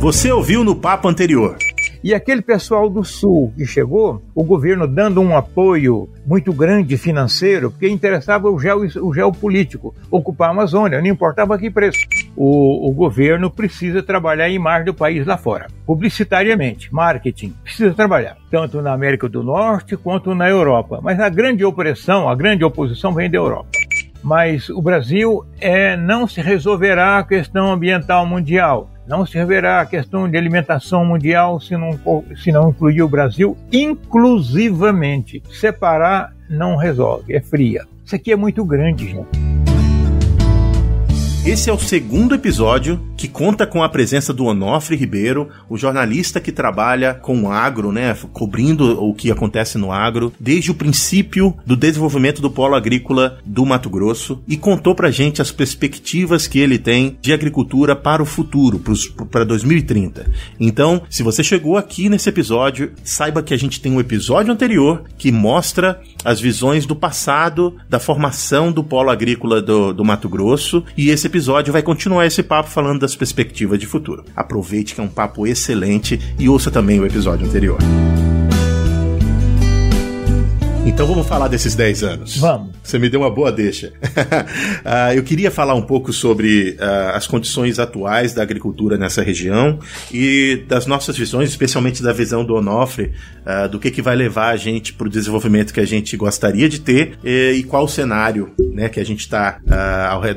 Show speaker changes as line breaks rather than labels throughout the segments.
Você ouviu no papo anterior.
E aquele pessoal do Sul que chegou, o governo dando um apoio muito grande financeiro, porque interessava o, geo, o geopolítico, ocupar a Amazônia, não importava que preço. O, o governo precisa trabalhar a imagem do país lá fora, publicitariamente, marketing, precisa trabalhar, tanto na América do Norte quanto na Europa. Mas a grande opressão, a grande oposição vem da Europa mas o Brasil é, não se resolverá a questão ambiental mundial. Não se resolverá a questão de alimentação mundial se não, se não incluir o Brasil inclusivamente. Separar não resolve, é fria. Isso aqui é muito grande, gente.
Esse é o segundo episódio que conta com a presença do Onofre Ribeiro, o jornalista que trabalha com o agro, né, cobrindo o que acontece no agro desde o princípio do desenvolvimento do polo agrícola do Mato Grosso e contou pra gente as perspectivas que ele tem de agricultura para o futuro, para 2030. Então, se você chegou aqui nesse episódio, saiba que a gente tem um episódio anterior que mostra as visões do passado da formação do polo agrícola do, do Mato Grosso e esse episódio vai continuar esse papo falando das perspectivas de futuro. Aproveite que é um papo excelente e ouça também o episódio anterior. Então vamos falar desses 10 anos.
Vamos.
Você me deu uma boa deixa. uh, eu queria falar um pouco sobre uh, as condições atuais da agricultura nessa região e das nossas visões, especialmente da visão do Onofre, uh, do que, que vai levar a gente para o desenvolvimento que a gente gostaria de ter e, e qual o cenário né, que a gente tá,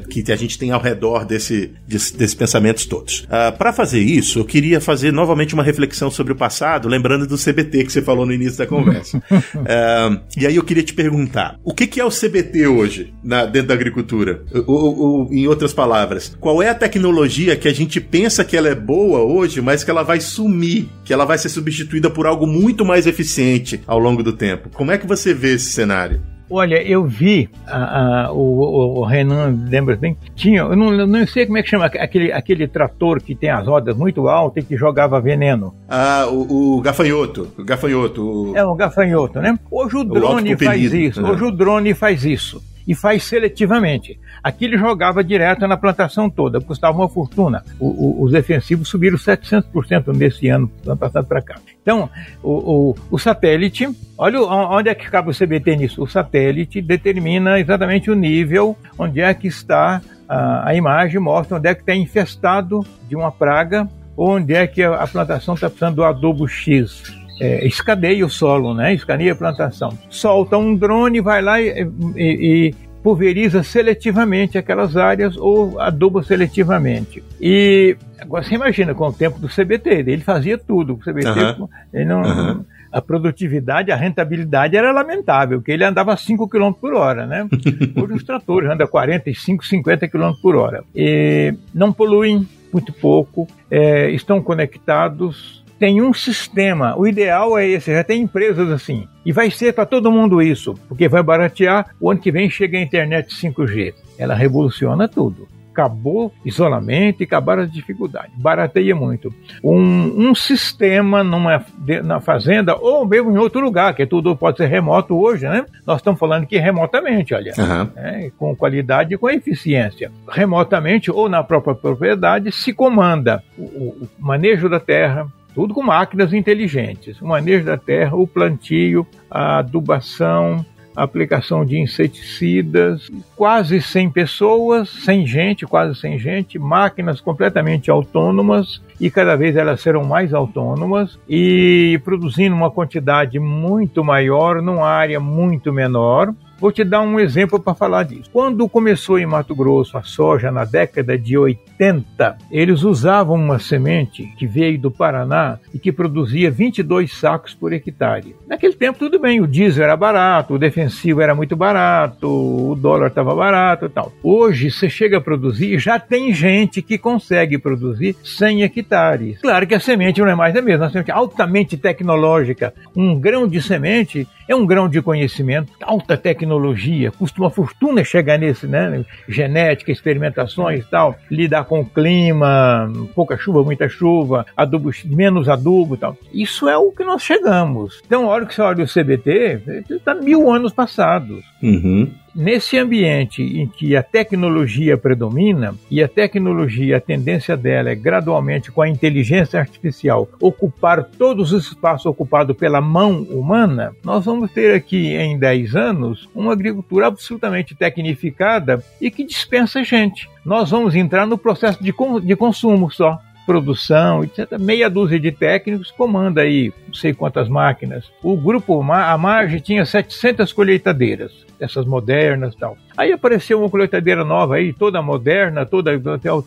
que a gente tem ao redor desse, desse, desses pensamentos todos. para fazer isso, eu queria fazer novamente uma reflexão sobre o passado, lembrando do CBT que você falou no início da conversa. E aí eu queria te perguntar, o que, que é o CBT hoje na, dentro da agricultura? Ou, ou, em outras palavras, qual é a tecnologia que a gente pensa que ela é boa hoje, mas que ela vai sumir, que ela vai ser substituída por algo muito mais eficiente ao longo do tempo? Como é que você vê esse cenário?
Olha, eu vi a, a, o, o, Renan, lembra bem? Tinha, eu não, não sei como é que chama aquele, aquele trator que tem as rodas muito altas e que jogava veneno.
Ah, o, o gafanhoto. O gafanhoto.
O... É, o gafanhoto, né? Hoje o drone o faz isso. Né? Hoje o drone faz isso e faz seletivamente. Aqui ele jogava direto na plantação toda, custava uma fortuna. O, o, os defensivos subiram 700% nesse ano, ano passado para cá. Então, o, o, satélite, olha onde é que cabe o CBT nisso. O satélite determina exatamente o nível, onde é que está a, a imagem, mostra onde é que está infestado de uma praga, onde é que a, a plantação está precisando do adubo X é, escaneia o solo, né? escaneia a plantação. Solta um drone, vai lá e, e pulveriza seletivamente aquelas áreas ou aduba seletivamente. E agora você imagina com o tempo do CBT, ele fazia tudo. O CBT, uhum. ele não, uhum. a produtividade, a rentabilidade era lamentável, porque ele andava 5 km por hora, né? Hoje os tratores andam 45, 50 km por hora. E não poluem muito pouco, é, estão conectados tem um sistema. O ideal é esse, já tem empresas assim. E vai ser para todo mundo isso, porque vai baratear. O ano que vem chega a internet 5G. Ela revoluciona tudo acabou isolamento e acabaram as dificuldades. Barateia muito. Um, um sistema numa na fazenda ou mesmo em outro lugar, que tudo pode ser remoto hoje, né? Nós estamos falando que remotamente, olha, uhum. né? com qualidade e com eficiência. Remotamente ou na própria propriedade se comanda o, o manejo da terra, tudo com máquinas inteligentes. O manejo da terra, o plantio, a adubação, a aplicação de inseticidas, quase 100 pessoas, sem gente, quase sem gente, máquinas completamente autônomas. E cada vez elas serão mais autônomas. E produzindo uma quantidade muito maior numa área muito menor Vou te dar um exemplo para falar disso. Quando começou em Mato Grosso a soja na década de 80, eles usavam uma semente que veio do Paraná e que produzia 22 sacos por hectare. Naquele tempo tudo bem, o diesel era barato, o defensivo era muito barato, o dólar estava barato e tal. Hoje você chega a produzir, já tem gente que consegue produzir 100 hectares. Claro que a semente não é mais a mesma, a semente é altamente tecnológica. Um grão de semente é um grão de conhecimento, alta tecnologia, custa uma fortuna chegar nesse, né? Genética, experimentações e tal, lidar com o clima, pouca chuva, muita chuva, adubo, menos adubo e tal. Isso é o que nós chegamos. Então, a hora que você olha o CBT, está mil anos passados.
Uhum.
Nesse ambiente em que a tecnologia predomina e a tecnologia, a tendência dela é gradualmente com a inteligência artificial ocupar todos os espaços ocupados pela mão humana, nós vamos ter aqui em 10 anos uma agricultura absolutamente tecnificada e que dispensa gente. Nós vamos entrar no processo de, de consumo só produção, etc. Meia dúzia de técnicos comanda aí não sei quantas máquinas. O grupo, a Marge, tinha 700 colheitadeiras, essas modernas e tal. Aí apareceu uma colheitadeira nova aí, toda moderna, toda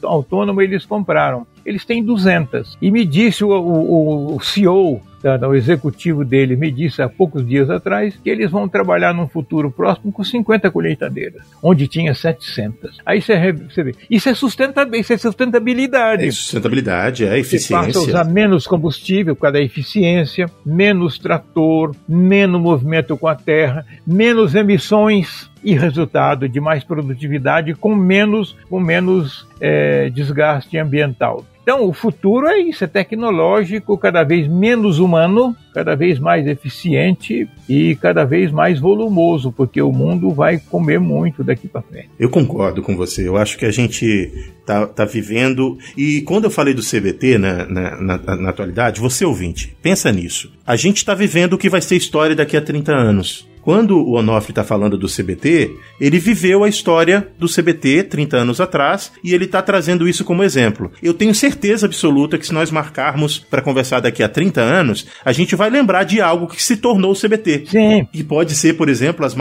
autônoma, eles compraram. Eles têm 200. E me disse o, o, o CEO o executivo dele me disse há poucos dias atrás que eles vão trabalhar num futuro próximo com 50 colheitadeiras, onde tinha 700. Aí você, você vê, isso é, sustentabilidade, isso é sustentabilidade. É
sustentabilidade, é eficiência.
Você passa a usar menos combustível por causa da eficiência, menos trator, menos movimento com a terra, menos emissões e resultado de mais produtividade com menos, com menos é, desgaste ambiental. Então, o futuro é isso, é tecnológico, cada vez menos humano, cada vez mais eficiente e cada vez mais volumoso, porque o mundo vai comer muito daqui para frente.
Eu concordo com você. Eu acho que a gente tá, tá vivendo. E quando eu falei do CBT na, na, na, na atualidade, você ouvinte, pensa nisso. A gente está vivendo o que vai ser história daqui a 30 anos. Quando o Onofre está falando do CBT, ele viveu a história do CBT 30 anos atrás e ele está trazendo isso como exemplo. Eu tenho certeza absoluta que se nós marcarmos para conversar daqui a 30 anos, a gente vai lembrar de algo que se tornou o CBT.
Sim.
E pode ser, por exemplo, as,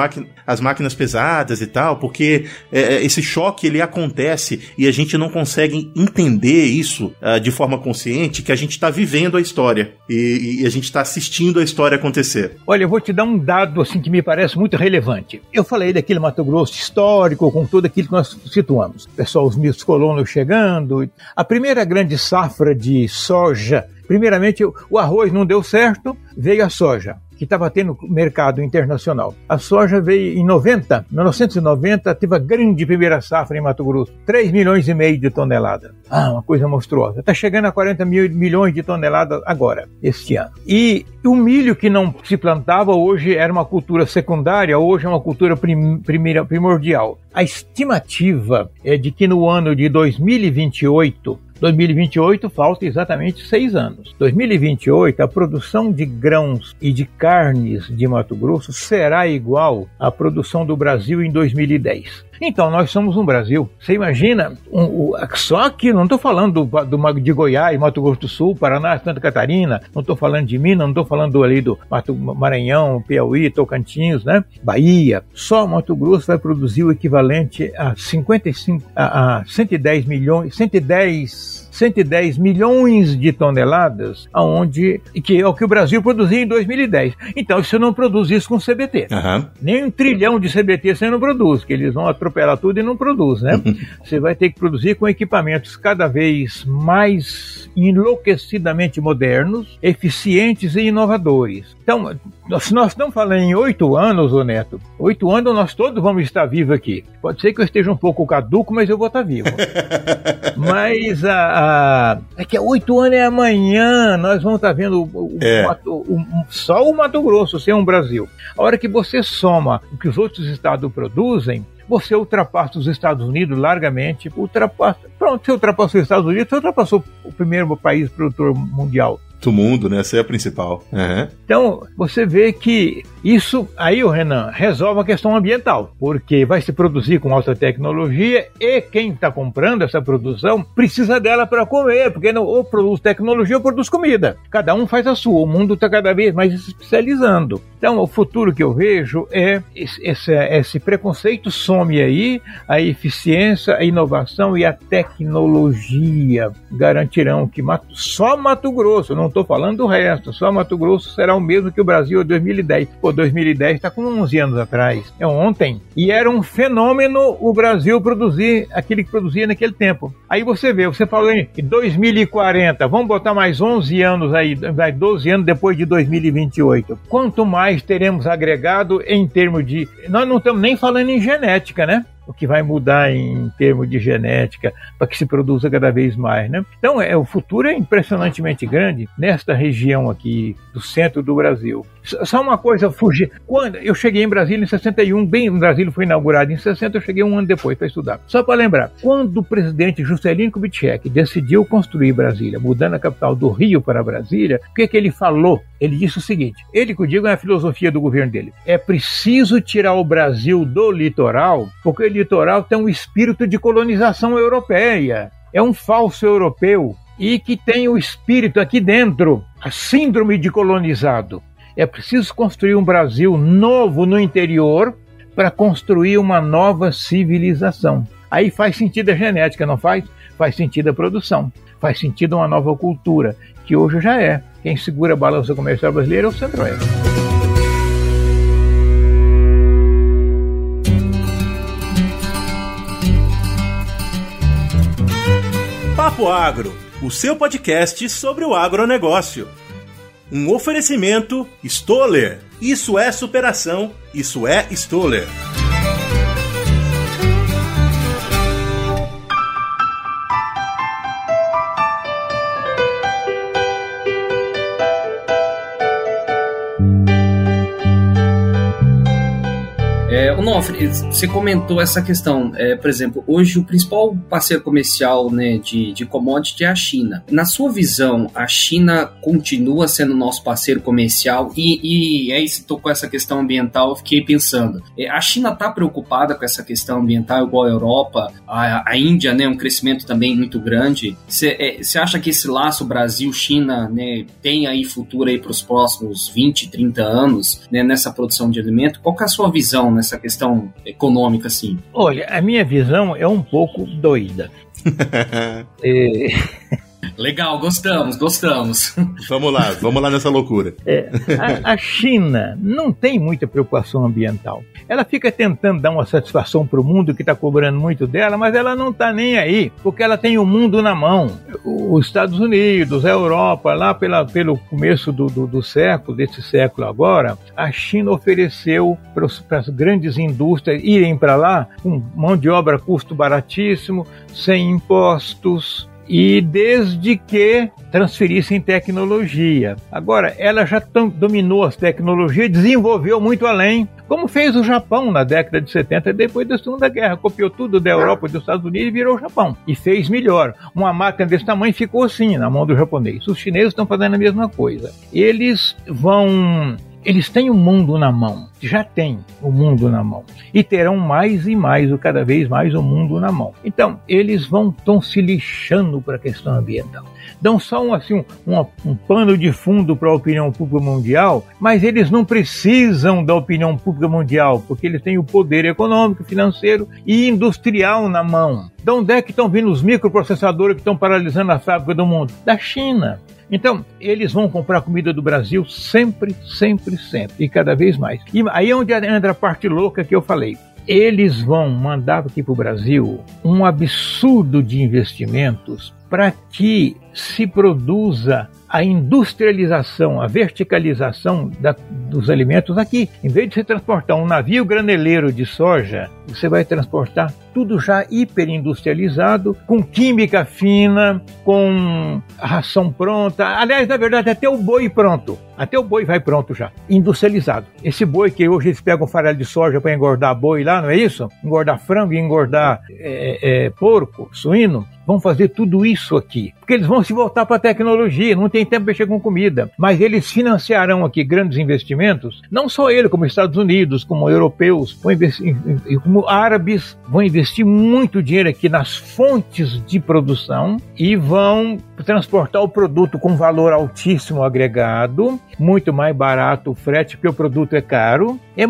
as máquinas pesadas e tal, porque é, é, esse choque ele acontece e a gente não consegue entender isso uh, de forma consciente, que a gente está vivendo a história e, e a gente está assistindo a história acontecer.
Olha, eu vou te dar um dado assim que me parece muito relevante. Eu falei daquele Mato Grosso histórico, com tudo aquilo que nós situamos. Pessoal, os mitos colonos chegando. A primeira grande safra de soja, primeiramente o arroz não deu certo, veio a soja que estava tendo mercado internacional. A soja veio em 90, 1990, teve a grande primeira safra em Mato Grosso, 3 milhões e meio de toneladas. Ah, uma coisa monstruosa. Está chegando a 40 mil milhões de toneladas agora, este ano. E o milho que não se plantava hoje era uma cultura secundária, hoje é uma cultura prim, primeira, primordial. A estimativa é de que no ano de 2028 2028 falta exatamente seis anos. 2028, a produção de grãos e de carnes de Mato Grosso será igual à produção do Brasil em 2010. Então, nós somos um Brasil. Você imagina, um, um, só que não estou falando do, do, de Goiás, Mato Grosso do Sul, Paraná, Santa Catarina, não estou falando de Minas, não estou falando ali do Mato, Maranhão, Piauí, Tocantins, né? Bahia. Só Mato Grosso vai produzir o equivalente a 55, a, a 110 milhões, 110 110 milhões de toneladas, aonde que é o que o Brasil produzia em 2010. Então você não produz isso com CBT. Uhum. Nem um trilhão de CBT você não produz, que eles vão atropelar tudo e não produz, né? você vai ter que produzir com equipamentos cada vez mais enlouquecidamente modernos, eficientes e inovadores. Então, se nós estamos falando em oito anos, ô Neto, oito anos nós todos vamos estar vivos aqui. Pode ser que eu esteja um pouco caduco, mas eu vou estar vivo. mas a, a, é que oito anos é amanhã, nós vamos estar vendo o, é. o, o, só o Mato Grosso ser um Brasil. A hora que você soma o que os outros estados produzem, você ultrapassa os Estados Unidos largamente, ultrapassa, pronto, você ultrapassou os Estados Unidos, você ultrapassou o primeiro país produtor mundial
do mundo, né? Essa é a principal.
Uhum. Então, você vê que isso aí, o Renan, resolve a questão ambiental, porque vai se produzir com alta tecnologia e quem está comprando essa produção precisa dela para comer, porque não, ou produz tecnologia ou produz comida. Cada um faz a sua, o mundo está cada vez mais se especializando. Então, o futuro que eu vejo é esse, esse preconceito some aí, a eficiência, a inovação e a tecnologia garantirão que só Mato Grosso, não estou falando do resto, só Mato Grosso será o mesmo que o Brasil em 2010. Pô, 2010 está com 11 anos atrás, é ontem. E era um fenômeno o Brasil produzir aquilo que produzia naquele tempo. Aí você vê, você falou em 2040, vamos botar mais 11 anos aí, 12 anos depois de 2028. Quanto mais teremos agregado em termos de. Nós não estamos nem falando em genética, né? O que vai mudar em termos de genética para que se produza cada vez mais, né? Então, é, o futuro é impressionantemente grande nesta região aqui do centro do Brasil. Só uma coisa, fugir. Quando eu cheguei em Brasília em 61, bem, o Brasília foi inaugurado em 60, eu cheguei um ano depois para estudar. Só para lembrar, quando o presidente Juscelino Kubitschek decidiu construir Brasília, mudando a capital do Rio para Brasília, o que, que ele falou? Ele disse o seguinte: ele que eu digo é a filosofia do governo dele. É preciso tirar o Brasil do litoral, porque o litoral tem um espírito de colonização europeia. É um falso europeu e que tem o espírito aqui dentro, a síndrome de colonizado. É preciso construir um Brasil novo no interior para construir uma nova civilização. Aí faz sentido a genética, não faz? Faz sentido a produção, faz sentido uma nova cultura, que hoje já é. Quem segura a balança comercial brasileira é o Centro-Oeste.
Papo Agro, o seu podcast sobre o agronegócio. Um oferecimento Stoller. Isso é superação, isso é Stoller.
Onofre, você comentou essa questão, é, por exemplo, hoje o principal parceiro comercial né, de, de commodity é a China. Na sua visão, a China continua sendo nosso parceiro comercial e, e aí você tocou essa questão ambiental, eu fiquei pensando, é, a China está preocupada com essa questão ambiental igual a Europa, a, a Índia, né, um crescimento também muito grande. Você é, acha que esse laço Brasil-China né, tem aí futuro aí para os próximos 20, 30 anos né, nessa produção de alimento? Qual é a sua visão nessa questão? econômica, assim?
Olha, a minha visão é um pouco doida.
é... Legal, gostamos, gostamos.
Vamos lá, vamos lá nessa loucura.
É, a, a, China não tem muita preocupação ambiental. Ela fica tentando dar uma satisfação para o mundo que está cobrando muito dela, mas ela não está nem aí, porque ela tem o mundo na mão. Os Estados Unidos, a Europa, lá pela, pelo começo do, do, do século, desse século agora, a China ofereceu para as grandes indústrias irem para lá com mão de obra custo baratíssimo, sem impostos, e desde que transferissem tecnologia. Agora, ela já dominou as tecnologias, desenvolveu muito além, como fez o Japão na década de 70, depois da Segunda Guerra. Copiou tudo da Europa e dos Estados Unidos e virou o Japão. E fez melhor. Uma máquina desse tamanho ficou assim na mão do japonês. Os chineses estão fazendo a mesma coisa. Eles vão eles têm o mundo na mão, já têm o mundo na mão e terão mais e mais, ou cada vez mais, o mundo na mão. Então, eles vão estão se lixando para a questão ambiental. Dão só um, assim, um, um, um pano de fundo para a opinião pública mundial, mas eles não precisam da opinião pública mundial, porque eles têm o poder econômico, financeiro e industrial na mão. De onde é que estão vindo os microprocessadores que estão paralisando a fábrica do mundo? Da China. Então, eles vão comprar comida do Brasil sempre, sempre, sempre, e cada vez mais. E aí é onde entra a parte louca que eu falei. Eles vão mandar aqui para o Brasil um absurdo de investimentos para que se produza a industrialização, a verticalização da, dos alimentos aqui. Em vez de você transportar um navio graneleiro de soja, você vai transportar tudo já hiperindustrializado, com química fina, com ração pronta. Aliás, na verdade, até o boi pronto. Até o boi vai pronto já, industrializado. Esse boi que hoje eles pegam farelo de soja para engordar boi lá, não é isso? Engordar frango engordar é, é, porco, suíno. Vão fazer tudo isso aqui. Porque eles vão se voltar para a tecnologia, não tem tempo para mexer com comida. Mas eles financiarão aqui grandes investimentos, não só ele, como Estados Unidos, como europeus, como árabes, vão investir muito dinheiro aqui nas fontes de produção e vão transportar o produto com valor altíssimo agregado, muito mais barato o frete, porque o produto é caro. É,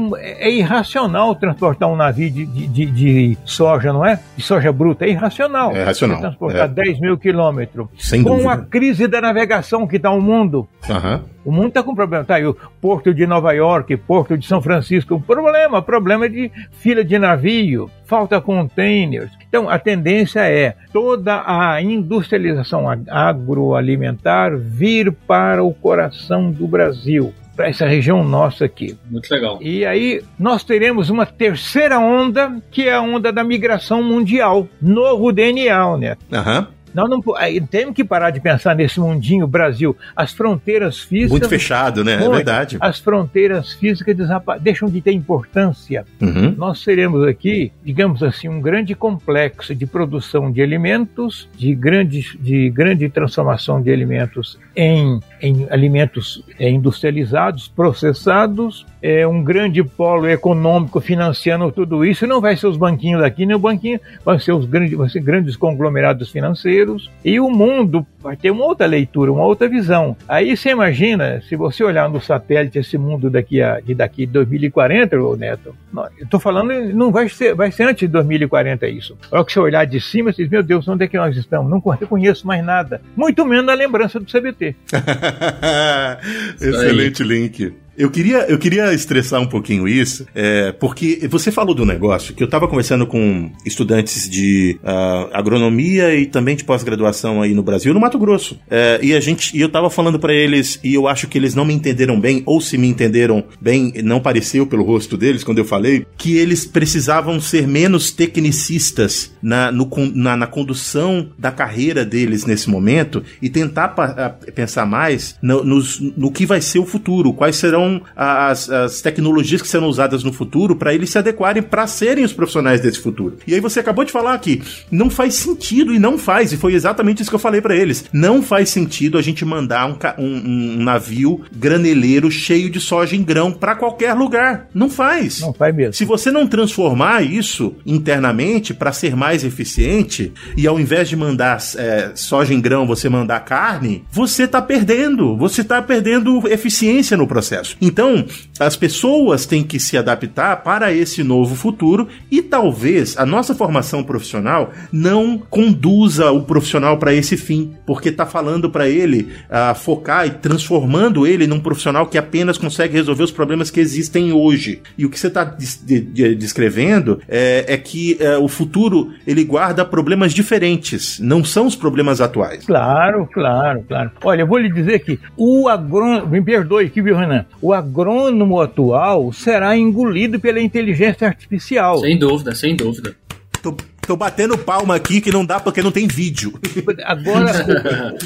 é irracional transportar um navio de, de, de, soja, não é? De soja bruta, é irracional.
É irracional.
transportar é. 10 mil quilômetros. Com dúvida. a crise da navegação que está o mundo.
Uhum.
O mundo está com problema. Tá aí o Porto de Nova York, Porto de São Francisco. Problema, problema de fila de navio, falta containers. Então, a tendência é toda a industrialização agroalimentar vir para o coração do Brasil para essa região nossa aqui.
Muito legal.
E aí nós teremos uma terceira onda, que é a onda da migração mundial. Novo DNA, né?
Aham. Uhum.
Nós não temos que parar de pensar nesse mundinho Brasil. As fronteiras físicas.
Muito fechado, né? É muito, é verdade.
As fronteiras físicas deixam de ter importância. Uhum. Nós seremos aqui, digamos assim, um grande complexo de produção de alimentos, de grande, de grande transformação de alimentos em, em alimentos é, industrializados, processados, é um grande polo econômico financiando tudo isso. Não vai ser os banquinhos daqui, nem o banquinho, vai ser os grandes, vai ser grandes conglomerados financeiros. E o mundo vai ter uma outra leitura, uma outra visão. Aí você imagina, se você olhar no satélite esse mundo daqui a de daqui 2040, Neto, eu estou falando, não vai ser, vai ser antes de 2040 isso. A hora que você olhar de cima, você diz, meu Deus, onde é que nós estamos? Não conheço mais nada. Muito menos a lembrança do CBT.
Excelente link. Eu queria, eu queria estressar um pouquinho isso, é, porque você falou do negócio que eu estava conversando com estudantes de uh, agronomia e também de pós-graduação aí no Brasil, no Mato Grosso. É, e a gente, e eu estava falando para eles e eu acho que eles não me entenderam bem, ou se me entenderam bem, não pareceu pelo rosto deles quando eu falei que eles precisavam ser menos tecnicistas na, no, na, na condução da carreira deles nesse momento e tentar pa, pensar mais no, nos, no que vai ser o futuro, quais serão são as, as tecnologias que serão usadas no futuro para eles se adequarem para serem os profissionais desse futuro. E aí você acabou de falar que não faz sentido e não faz, e foi exatamente isso que eu falei para eles. Não faz sentido a gente mandar um, um, um navio graneleiro cheio de soja em grão para qualquer lugar. Não faz.
Não faz mesmo.
Se você não transformar isso internamente para ser mais eficiente e ao invés de mandar é, soja em grão você mandar carne, você está perdendo. Você está perdendo eficiência no processo. Então, as pessoas têm que se adaptar para esse novo futuro e talvez a nossa formação profissional não conduza o profissional para esse fim, porque está falando para ele uh, focar e transformando ele num profissional que apenas consegue resolver os problemas que existem hoje. E o que você está descrevendo é, é que uh, o futuro ele guarda problemas diferentes, não são os problemas atuais.
Claro, claro, claro. Olha, eu vou lhe dizer que o agrônomo, me perdoe aqui, viu, Renan? O agrônomo atual será engolido pela inteligência artificial.
Sem dúvida, sem dúvida.
Tô, tô batendo palma aqui que não dá porque não tem vídeo.
Agora,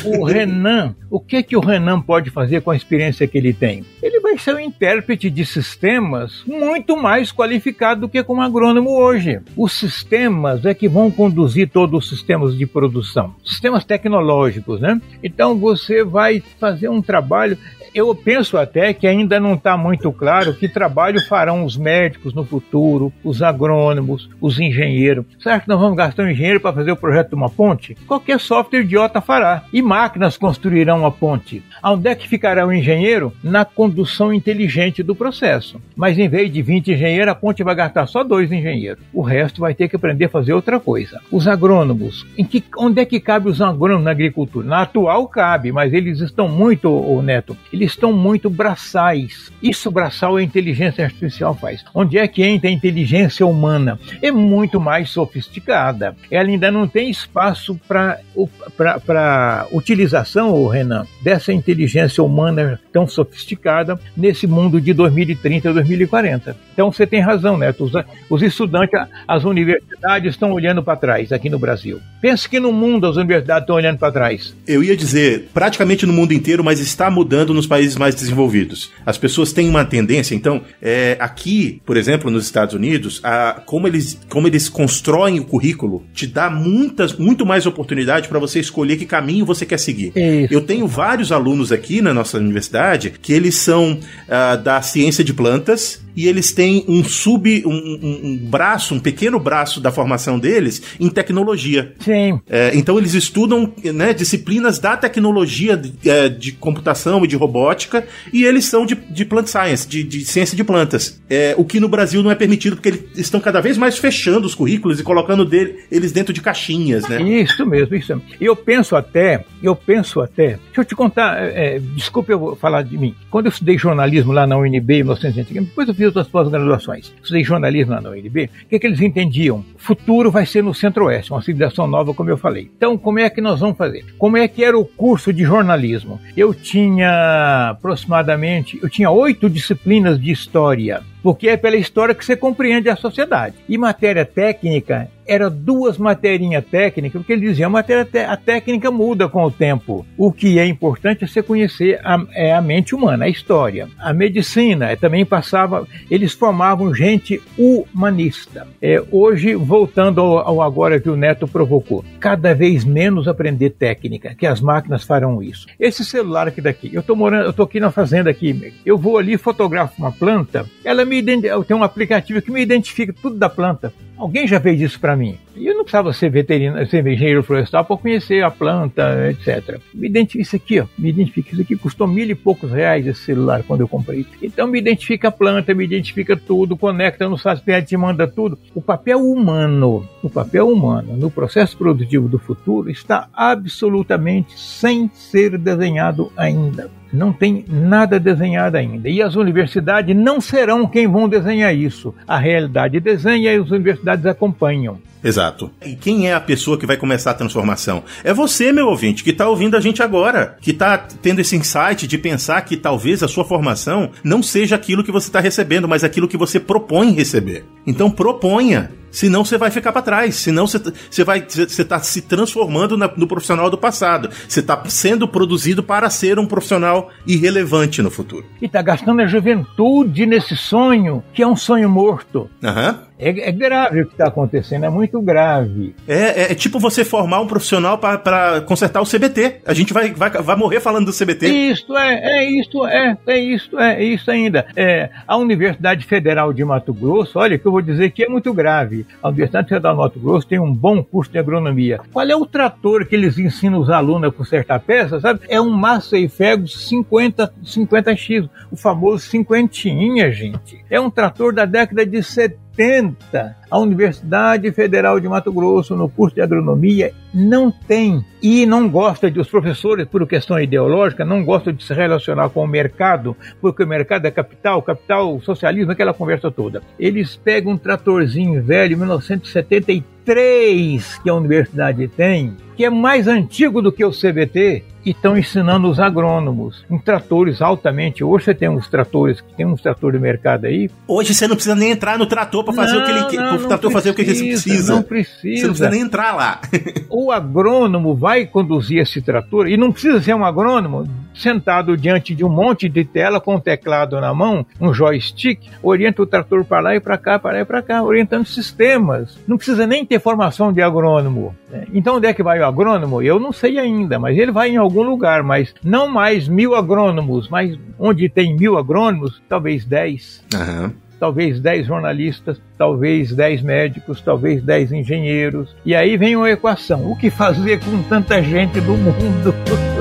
o, o, Renan, o que que o Renan pode fazer com a experiência que ele tem? Ele vai ser um intérprete de sistemas muito mais qualificado do que como agrônomo hoje. Os sistemas é que vão conduzir todos os sistemas de produção, sistemas tecnológicos, né? Então você vai fazer um trabalho eu penso até que ainda não está muito claro que trabalho farão os médicos no futuro, os agrônomos, os engenheiros. Será que nós vamos gastar um engenheiro para fazer o projeto de uma ponte? Qualquer software idiota fará. E máquinas construirão a ponte. Onde é que ficará o engenheiro? Na condução inteligente do processo. Mas em vez de 20 engenheiros, a ponte vai gastar só dois engenheiros. O resto vai ter que aprender a fazer outra coisa. Os agrônomos. Em que, onde é que cabe os agrônomos na agricultura? Na atual cabe, mas eles estão muito, o Neto, eles estão muito braçais. Isso braçal a inteligência artificial faz. Onde é que entra a inteligência humana? É muito mais sofisticada. Ela ainda não tem espaço para utilização, Renan, dessa inteligência humana tão sofisticada nesse mundo de 2030 e 2040. Então você tem razão, Neto. Os, os estudantes, as universidades estão olhando para trás aqui no Brasil. Pense que no mundo as universidades estão olhando para trás.
Eu ia dizer, praticamente no mundo inteiro, mas está mudando nos países mais desenvolvidos. As pessoas têm uma tendência, então, é, aqui, por exemplo, nos Estados Unidos, a, como, eles, como eles constroem o currículo, te dá muitas, muito mais oportunidade para você escolher que caminho você quer seguir. Isso. Eu tenho vários alunos aqui na nossa universidade que eles são uh, da ciência de plantas e eles têm um sub, um, um, um, braço, um pequeno braço da formação deles em tecnologia.
Sim.
É, então eles estudam né, disciplinas da tecnologia de, é, de, computação e de robótica e eles são de, de plant science, de, de ciência de plantas. É, o que no Brasil não é permitido porque eles estão cada vez mais fechando os currículos e colocando dele, eles dentro de caixinhas, né?
Isso mesmo, isso mesmo. Eu penso até, eu penso até, deixa eu te contar, é, é desculpe eu falar de mim. Quando eu estudei jornalismo lá na UNB em 1980, depois eu fiz outras pós-graduações. Estudei jornalismo lá na UNB. O que, é que eles entendiam? Futuro vai ser no Centro-Oeste, uma civilização nova, como eu falei. Então, como é que nós vamos fazer? Como é que era o curso de jornalismo? Eu tinha aproximadamente, eu tinha oito disciplinas de história porque é pela história que você compreende a sociedade. E matéria técnica era duas materinhas técnicas, porque ele dizia a matéria a técnica muda com o tempo. O que é importante é você conhecer a, é a mente humana, a história. A medicina também passava, eles formavam gente humanista. É, hoje, voltando ao, ao, agora que o Neto provocou, cada vez menos aprender técnica, que as máquinas farão isso. Esse celular aqui daqui, eu estou morando, eu estou aqui na fazenda aqui, eu vou ali fotografo uma planta, ela me tem um aplicativo que me identifica tudo da planta. Alguém já fez isso para mim. E eu não precisava ser veterinário, ser engenheiro florestal para conhecer a planta, etc. Me identifica isso aqui, ó. Me identifica isso aqui. Custou mil e poucos reais esse celular quando eu comprei. Então me identifica a planta, me identifica tudo, conecta no satélite, manda tudo. O papel humano, o papel humano no processo produtivo do futuro está absolutamente sem ser desenhado ainda não tem nada desenhado ainda. E as universidades não serão quem vão desenhar isso. A realidade desenha e as universidades acompanham.
Exato. E quem é a pessoa que vai começar a transformação? É você, meu ouvinte, que está ouvindo a gente agora, que está tendo esse insight de pensar que talvez a sua formação não seja aquilo que você está recebendo, mas aquilo que você propõe receber. Então proponha. Senão você vai ficar para trás. Senão você, você vai você tá se transformando na, no profissional do passado. Você está sendo produzido para ser um profissional irrelevante no futuro.
E está gastando a juventude nesse sonho que é um sonho morto.
Aham. Uhum.
É, é, grave o que está acontecendo, é muito grave.
É, é, é tipo você formar um profissional para consertar o CBT. A gente vai, vai, vai morrer falando do CBT.
Isso é, é isso, é, é isso, é, é isso ainda. É, a Universidade Federal de Mato Grosso, olha que eu vou dizer que é muito grave. A Universidade Federal de Mato Grosso tem um bom curso de agronomia. Qual é o trator que eles ensinam os alunos a consertar peças, sabe? É um Massey Ferguson 50, 50X, o famoso cinquentinha, gente. É um trator da década de 70 80, a Universidade Federal de Mato Grosso, no curso de agronomia, não tem e não gosta de os professores, por questão ideológica, não gostam de se relacionar com o mercado, porque o mercado é capital, capital, socialismo, aquela conversa toda. Eles pegam um tratorzinho velho, 1973, que a universidade tem, que é mais antigo do que o CBT, e estão ensinando os agrônomos em tratores altamente. Hoje você tem uns tratores que tem uns tratores de mercado aí.
Hoje você não precisa nem entrar no trator para fazer não, o que ele quer, o trator fazer o que ele precisa.
Não precisa.
Você não precisa nem entrar lá.
o agrônomo vai conduzir esse trator e não precisa ser um agrônomo sentado diante de um monte de tela com um teclado na mão, um joystick, orienta o trator para lá e para cá, para lá e para cá, orientando sistemas. Não precisa nem ter formação de agrônomo. Né? Então onde é que vai o agrônomo? Eu não sei ainda, mas ele vai em algum lugar, mas não mais mil agrônomos, mas onde tem mil agrônomos, talvez dez.
Uhum
talvez 10 jornalistas, talvez 10 médicos, talvez 10 engenheiros. E aí vem uma equação: o que fazer com tanta gente do mundo?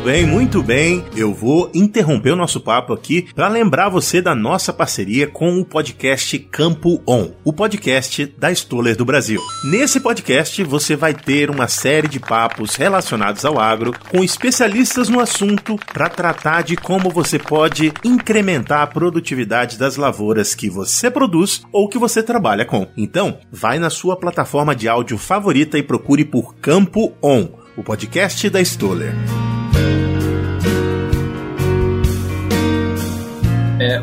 bem, muito bem. Eu vou interromper o nosso papo aqui para lembrar você da nossa parceria com o podcast Campo On, o podcast da Stoller do Brasil. Nesse podcast você vai ter uma série de papos relacionados ao agro com especialistas no assunto para tratar de como você pode incrementar a produtividade das lavouras que você produz ou que você trabalha com. Então, vai na sua plataforma de áudio favorita e procure por Campo On, o podcast da Stoller.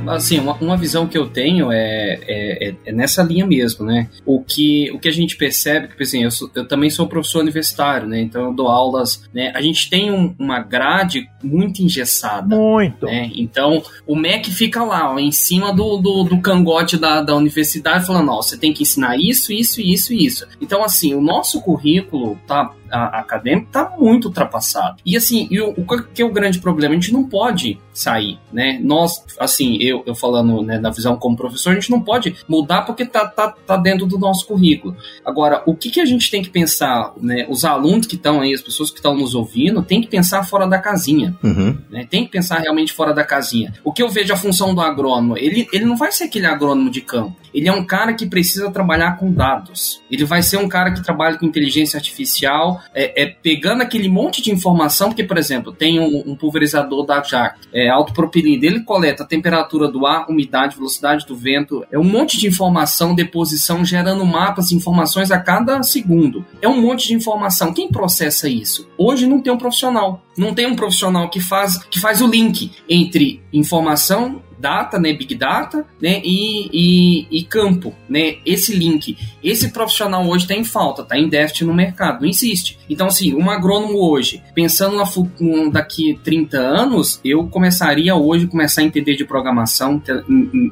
Assim, uma, uma, visão que eu tenho é, é, é, é, nessa linha mesmo, né? O que, o que a gente percebe, que, assim, eu, sou, eu também sou professor universitário, né? Então eu dou aulas, né? A gente tem um, uma grade muito engessada.
Muito.
Né? Então o MEC fica lá, ó, em cima do, do, do cangote da, da universidade, falando, ó, você tem que ensinar isso, isso, isso e isso. Então, assim, o nosso currículo tá a, acadêmico está muito ultrapassado. E assim, e o, o, que é o grande problema? A gente não pode sair, né? Nós, assim, eu, eu falando né, na visão como professor, a gente não pode mudar porque tá, tá, tá dentro do nosso currículo. Agora, o que, que a gente tem que pensar, né? Os alunos que estão aí, as pessoas que estão nos ouvindo, tem que pensar fora da casinha.
Uhum.
Né? Tem que pensar realmente fora da casinha. O que eu vejo a função do agrônomo, ele, ele não vai ser aquele agrônomo de campo. Ele é um cara que precisa trabalhar com dados. Ele vai ser um cara que trabalha com inteligência artificial, é, é pegando aquele monte de informação, porque, por exemplo, tem um, um pulverizador da Jack, é, autopropilina. Ele coleta a temperatura do ar, umidade, velocidade do vento, é um monte de informação, deposição, gerando mapas, informações a cada segundo. É um monte de informação. Quem processa isso? Hoje não tem um profissional. Não tem um profissional que faz, que faz o link entre informação data, né, big data, né, e, e, e, campo, né, esse link. Esse profissional hoje está em falta, está em déficit no mercado, não existe. Então, assim, um agrônomo hoje, pensando na, daqui 30 anos, eu começaria hoje começar a entender de programação,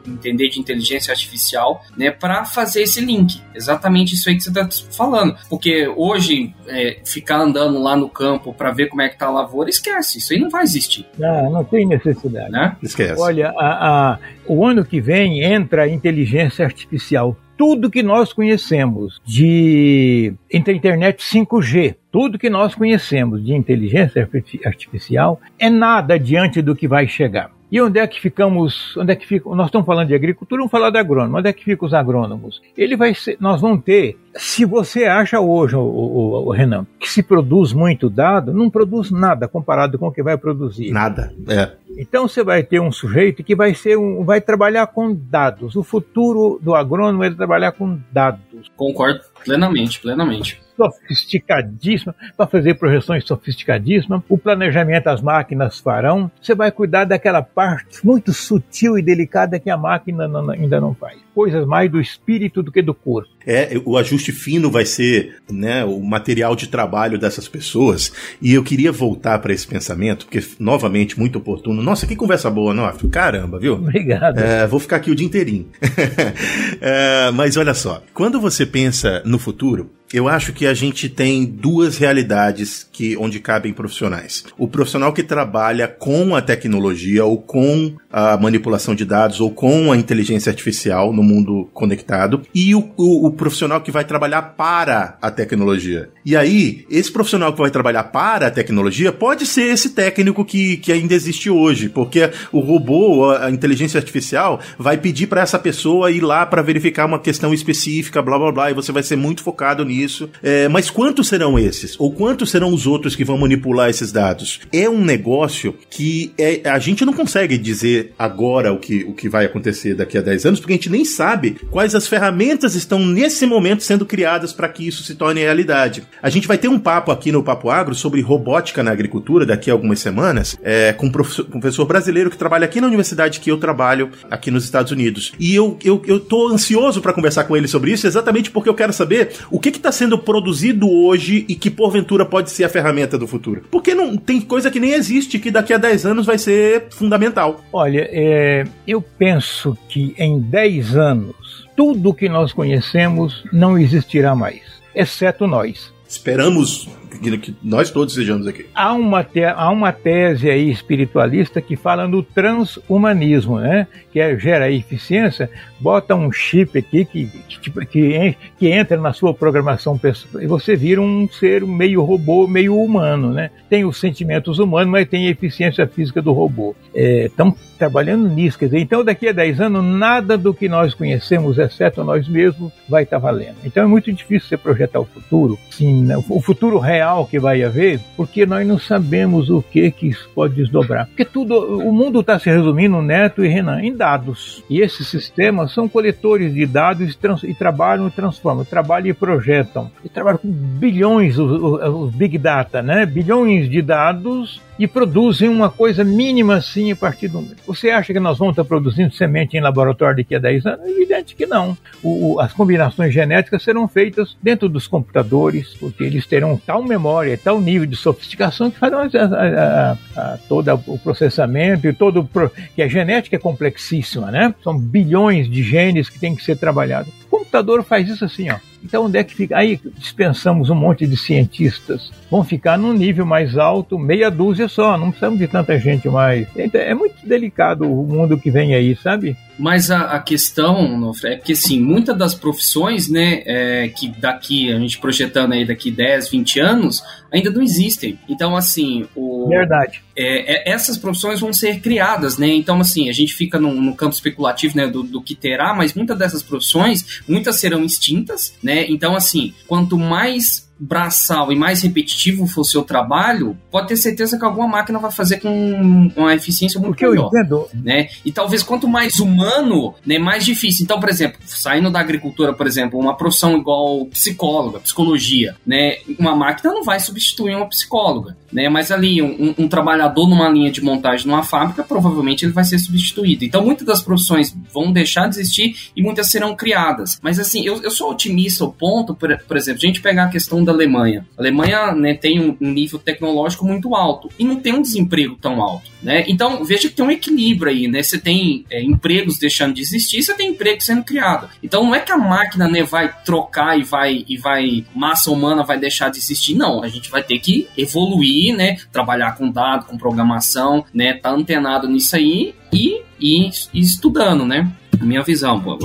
entender de inteligência artificial, né, para fazer esse link. Exatamente isso aí que você está falando. Porque hoje, é, ficar andando lá no campo para ver como é que tá a lavoura, esquece, isso aí não vai existir.
Não, não tem necessidade.
Né? Esquece.
Olha, a, a, o ano que vem entra a inteligência artificial. Tudo que nós conhecemos de internet 5G, tudo que nós conhecemos de inteligência artificial é nada diante do que vai chegar. E onde é que ficamos? Onde é que fica? Nós estamos falando de agricultura, vamos falar de agrônomo. Onde é que ficam os agrônomos? Ele vai ser, nós vamos ter. Se você acha hoje, o, o, o, Renan, que se produz muito dado, não produz nada comparado com o que vai produzir.
Nada. É.
Então você vai ter um sujeito que vai ser um, vai trabalhar com dados. O futuro do agrônomo é trabalhar com dados.
Concordo plenamente, plenamente
sofisticadíssima, para fazer projeções sofisticadíssimas, o planejamento as máquinas farão. Você vai cuidar daquela parte muito sutil e delicada que a máquina não, ainda não faz. Coisas mais do espírito do que do corpo.
É, o ajuste fino vai ser né, o material de trabalho dessas pessoas. E eu queria voltar para esse pensamento, porque, novamente, muito oportuno. Nossa, que conversa boa, não? Caramba, viu?
Obrigado.
É, vou ficar aqui o dia inteirinho. é, mas olha só, quando você pensa no futuro, eu acho que a gente tem duas realidades que onde cabem profissionais. O profissional que trabalha com a tecnologia ou com a manipulação de dados ou com a inteligência artificial no mundo conectado e o, o, o profissional que vai trabalhar para a tecnologia. E aí, esse profissional que vai trabalhar para a tecnologia pode ser esse técnico que, que ainda existe hoje, porque o robô, a inteligência artificial, vai pedir para essa pessoa ir lá para verificar uma questão específica, blá blá blá, e você vai ser muito focado nisso. É, mas quantos serão esses? Ou quantos serão os outros que vão manipular esses dados? É um negócio que é, a gente não consegue dizer agora o que, o que vai acontecer daqui a 10 anos, porque a gente nem sabe quais as ferramentas estão nesse momento sendo criadas para que isso se torne realidade. A gente vai ter um papo aqui no Papo Agro sobre robótica na agricultura daqui a algumas semanas, é, com um professor, professor brasileiro que trabalha aqui na universidade que eu trabalho, aqui nos Estados Unidos. E eu, eu, eu tô ansioso para conversar com ele sobre isso, exatamente porque eu quero saber o que está sendo produzido hoje e que porventura pode ser a ferramenta do futuro. Porque não tem coisa que nem existe que daqui a 10 anos vai ser fundamental.
Olha, Olha, é, eu penso que em 10 anos, tudo que nós conhecemos não existirá mais, exceto nós.
Esperamos que nós todos sejamos aqui.
Há uma, te, há uma tese aí espiritualista que fala no transhumanismo, né? Que é, gera eficiência, bota um chip aqui que, que, tipo, que, que entra na sua programação pessoal e você vira um ser meio robô, meio humano, né? Tem os sentimentos humanos, mas tem a eficiência física do robô. Estão é, trabalhando nisso, quer dizer, então daqui a 10 anos nada do que nós conhecemos, exceto nós mesmos, vai estar tá valendo. Então é muito difícil você projetar o futuro, sim, né? o futuro real real que vai haver, porque nós não sabemos o que que isso pode desdobrar. Porque tudo, o mundo está se resumindo, Neto e Renan, em dados. E esses sistemas são coletores de dados e, trans, e trabalham e transformam, trabalham e projetam. E trabalham com bilhões, os, os Big Data, né? Bilhões de dados e produzem uma coisa mínima assim a partir do. Você acha que nós vamos estar produzindo semente em laboratório daqui a 10 anos? É evidente que não. O, as combinações genéticas serão feitas dentro dos computadores, porque eles terão tal memória, tal nível de sofisticação que farão a, a, a, todo o processamento e todo o pro, que a genética é complexíssima, né? São bilhões de genes que têm que ser trabalhados. O computador faz isso assim, ó. Então, onde é que fica? Aí dispensamos um monte de cientistas. Vão ficar num nível mais alto, meia dúzia só. Não precisamos de tanta gente mais. É muito delicado o mundo que vem aí, sabe?
Mas a, a questão, Nofre, é que, sim, muitas das profissões, né, é, que daqui, a gente projetando aí daqui 10, 20 anos, ainda não existem. Então, assim, o...
Verdade.
É, é, essas profissões vão ser criadas, né? Então, assim, a gente fica no, no campo especulativo, né, do, do, que terá, mas muitas dessas profissões, muitas serão extintas, né? Então, assim, quanto mais braçal e mais repetitivo for o seu trabalho, pode ter certeza que alguma máquina vai fazer com uma eficiência muito Porque melhor. Eu entendo. Né? E talvez quanto mais humano, né, mais difícil. Então, por exemplo, saindo da agricultura, por exemplo, uma profissão igual psicóloga, psicologia, né? Uma máquina não vai substituir uma psicóloga, né? Mas ali, um, um trabalhador numa linha de montagem numa fábrica, provavelmente ele vai ser substituído. Então, muitas das profissões vão deixar de existir e muitas serão criadas. Mas, assim, eu, eu sou otimista ao ponto, por, por exemplo, a gente pegar a questão da Alemanha. A Alemanha né, tem um, nível tecnológico muito alto e não tem um desemprego tão alto. Né? Então, veja que tem um equilíbrio aí, né? Você tem é, empregos deixando de existir, você tem emprego sendo criado. Então, não é que a máquina né, vai trocar e vai, e vai, massa humana vai deixar de existir, não. A gente vai ter que evoluir, né? Trabalhar com dado, com programação, né? Tá antenado nisso aí e, e, e estudando, né? Minha visão, pô.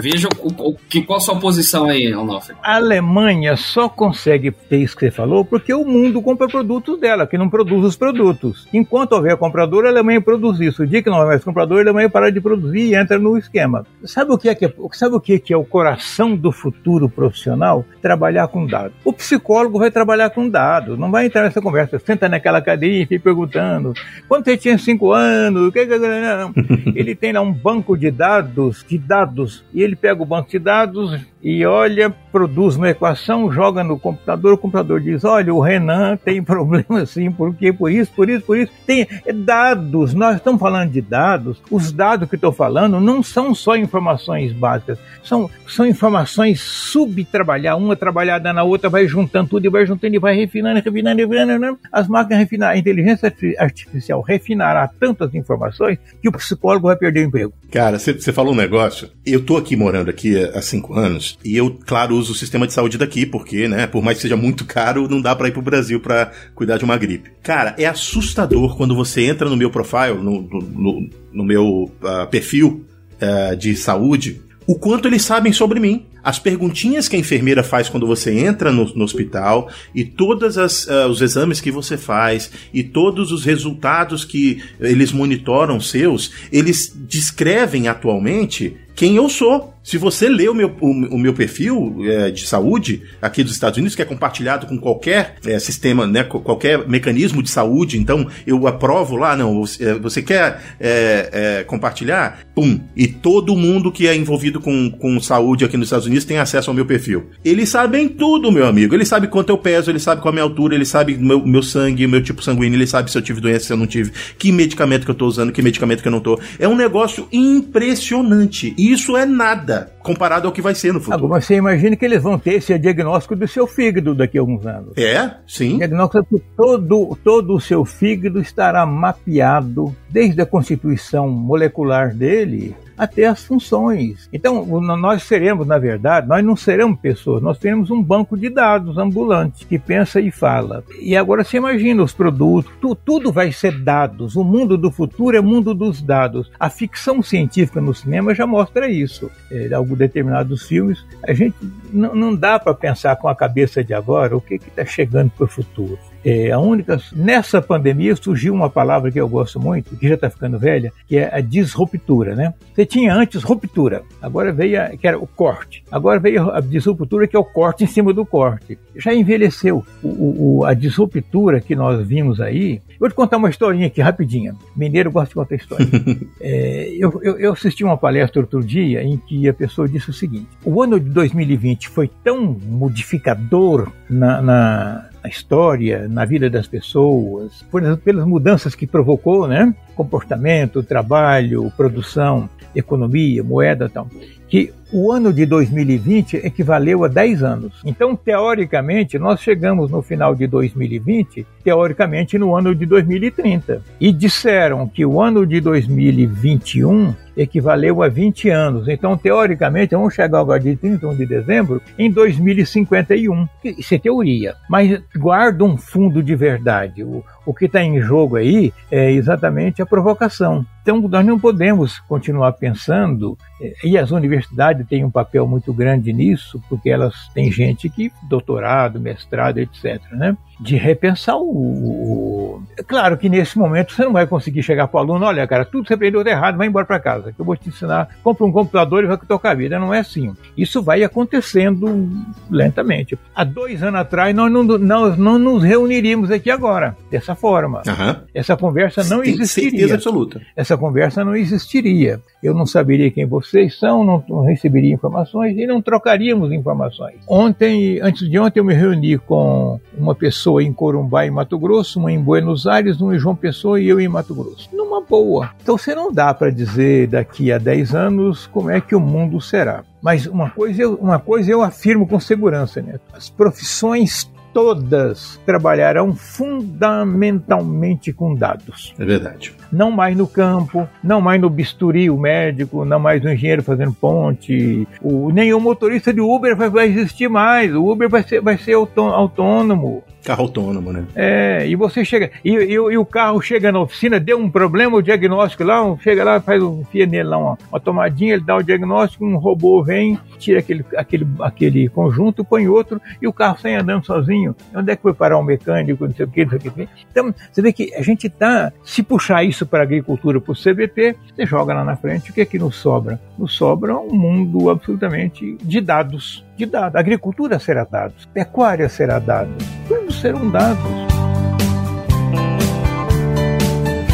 Veja o, o, que, qual a sua posição aí, Onofre.
A Alemanha só consegue ter isso que você falou porque o mundo compra produtos dela, que não produz os produtos. Enquanto houver comprador, a Alemanha produz isso. O dia que não houver mais comprador, a Alemanha para de produzir e entra no esquema. Sabe o que é, que é, sabe o que é o coração do futuro profissional? Trabalhar com dados. O psicólogo vai trabalhar com dados, não vai entrar nessa conversa. Senta naquela cadeia e fica perguntando quando você tinha cinco anos, que, que. Ele tem lá um banco de dados, de dados, e ele ele pega o banco de dados e olha, produz uma equação, joga no computador, o computador diz, olha, o Renan tem problema assim, por quê? Por isso, por isso, por isso. Tem dados, nós estamos falando de dados, os dados que estou falando não são só informações básicas, são, são informações subtrabalhar, uma trabalhada na outra, vai juntando tudo e vai juntando e vai refinando, refinando, refinando. As máquinas refinar, a inteligência artificial refinará tantas informações que o psicólogo vai perder o emprego.
Cara, você falou um negócio, eu tô aqui morando aqui há cinco anos, e eu, claro, uso o sistema de saúde daqui, porque, né, por mais que seja muito caro, não dá para ir pro Brasil para cuidar de uma gripe. Cara, é assustador quando você entra no meu profile, no, no, no meu uh, perfil uh, de saúde, o quanto eles sabem sobre mim. As perguntinhas que a enfermeira faz quando você entra no, no hospital e todos uh, os exames que você faz e todos os resultados que eles monitoram seus, eles descrevem atualmente quem eu sou. Se você lê o meu, o, o meu perfil é, de saúde aqui dos Estados Unidos, que é compartilhado com qualquer é, sistema, né, qualquer mecanismo de saúde, então eu aprovo lá, não, você, é, você quer é, é, compartilhar? Pum! E todo mundo que é envolvido com, com saúde aqui nos Estados Unidos tem acesso ao meu perfil. Eles sabem tudo, meu amigo. Eles sabem quanto eu peso, eles sabem qual é a minha altura, eles sabem meu, meu sangue, meu tipo sanguíneo, eles sabem se eu tive doença, se eu não tive, que medicamento que eu tô usando, que medicamento que eu não tô. É um negócio impressionante. Isso é nada comparado ao que vai ser no futuro.
Agora, você imagina que eles vão ter esse diagnóstico do seu fígado daqui a alguns anos.
É, sim.
Diagnóstico todo, todo o seu fígado estará mapeado desde a constituição molecular dele até as funções. Então, nós seremos, na verdade, nós não seremos pessoas, nós teremos um banco de dados ambulante que pensa e fala. E agora você imagina os produtos, tu, tudo vai ser dados. O mundo do futuro é mundo dos dados. A ficção científica no cinema já mostra isso. É, alguns determinados filmes, a gente não, não dá para pensar com a cabeça de agora o que está chegando para o futuro. É, a única nessa pandemia surgiu uma palavra que eu gosto muito, que já está ficando velha, que é a disruptura, né? Você tinha antes ruptura, agora veio a, que era o corte, agora veio a disruptura que é o corte em cima do corte. Já envelheceu o, o, a disruptura que nós vimos aí. Eu vou te contar uma historinha aqui rapidinha. Mineiro gosta de contar história. é, eu, eu, eu assisti uma palestra outro dia em que a pessoa disse o seguinte: o ano de 2020 foi tão modificador na, na na história, na vida das pessoas, por, pelas mudanças que provocou, né? Comportamento, trabalho, produção, economia, moeda tal. Que o ano de 2020 equivaleu a 10 anos. Então, teoricamente, nós chegamos no final de 2020, teoricamente, no ano de 2030. E disseram que o ano de 2021 equivaleu a 20 anos. Então, teoricamente, vamos chegar agora de 31 de dezembro em 2051. Isso é teoria, mas guarda um fundo de verdade. O, o que está em jogo aí é exatamente a provocação. Então, nós não podemos continuar pensando, eh, e as universidades têm um papel muito grande nisso, porque elas têm gente que, doutorado, mestrado, etc., né? de repensar o, Claro que nesse momento você não vai conseguir chegar para o aluno, olha, cara, tudo você aprendeu errado, vai embora para casa, que eu vou te ensinar, compra um computador e vai tocar a vida. Não é assim. Isso vai acontecendo lentamente. Há dois anos atrás, nós não, nós não nos reuniríamos aqui agora, dessa forma. Uhum. Essa conversa não Tem existiria.
Certeza absoluta.
Essa conversa não existiria. Eu não saberia quem vocês são, não, receberia informações e não trocaríamos informações. Ontem, antes de ontem, eu me reuni com uma pessoa em Corumbá, em Mato Grosso, uma em Buenos Aires, uma em João Pessoa e eu em Mato Grosso. Numa boa. Então você não dá para dizer daqui a 10 anos como é que o mundo será. Mas uma coisa eu, uma coisa eu afirmo com segurança, né? As profissões todas trabalharão fundamentalmente com dados.
É verdade.
Não mais no campo, não mais no bisturi, o médico, não mais o engenheiro fazendo ponte, o, nem o motorista de Uber vai, vai existir mais. O Uber vai ser, vai ser autônomo.
Carro autônomo, né?
É, e você chega. E, e, e, o carro chega na oficina, deu um problema, o diagnóstico lá, chega lá, faz um fia nele lá, uma, uma tomadinha, ele dá o diagnóstico, um robô vem, tira aquele, aquele, aquele conjunto, põe outro, e o carro sai andando sozinho. Onde é que foi parar o um mecânico, não sei o que, não sei o que. Então, você vê que a gente tá. Se puxar isso para agricultura, para o CBP, você joga lá na frente, o que é que nos sobra? Nos sobra um mundo absolutamente de dados de dados. Agricultura será dados, pecuária será dados, tudo serão dados.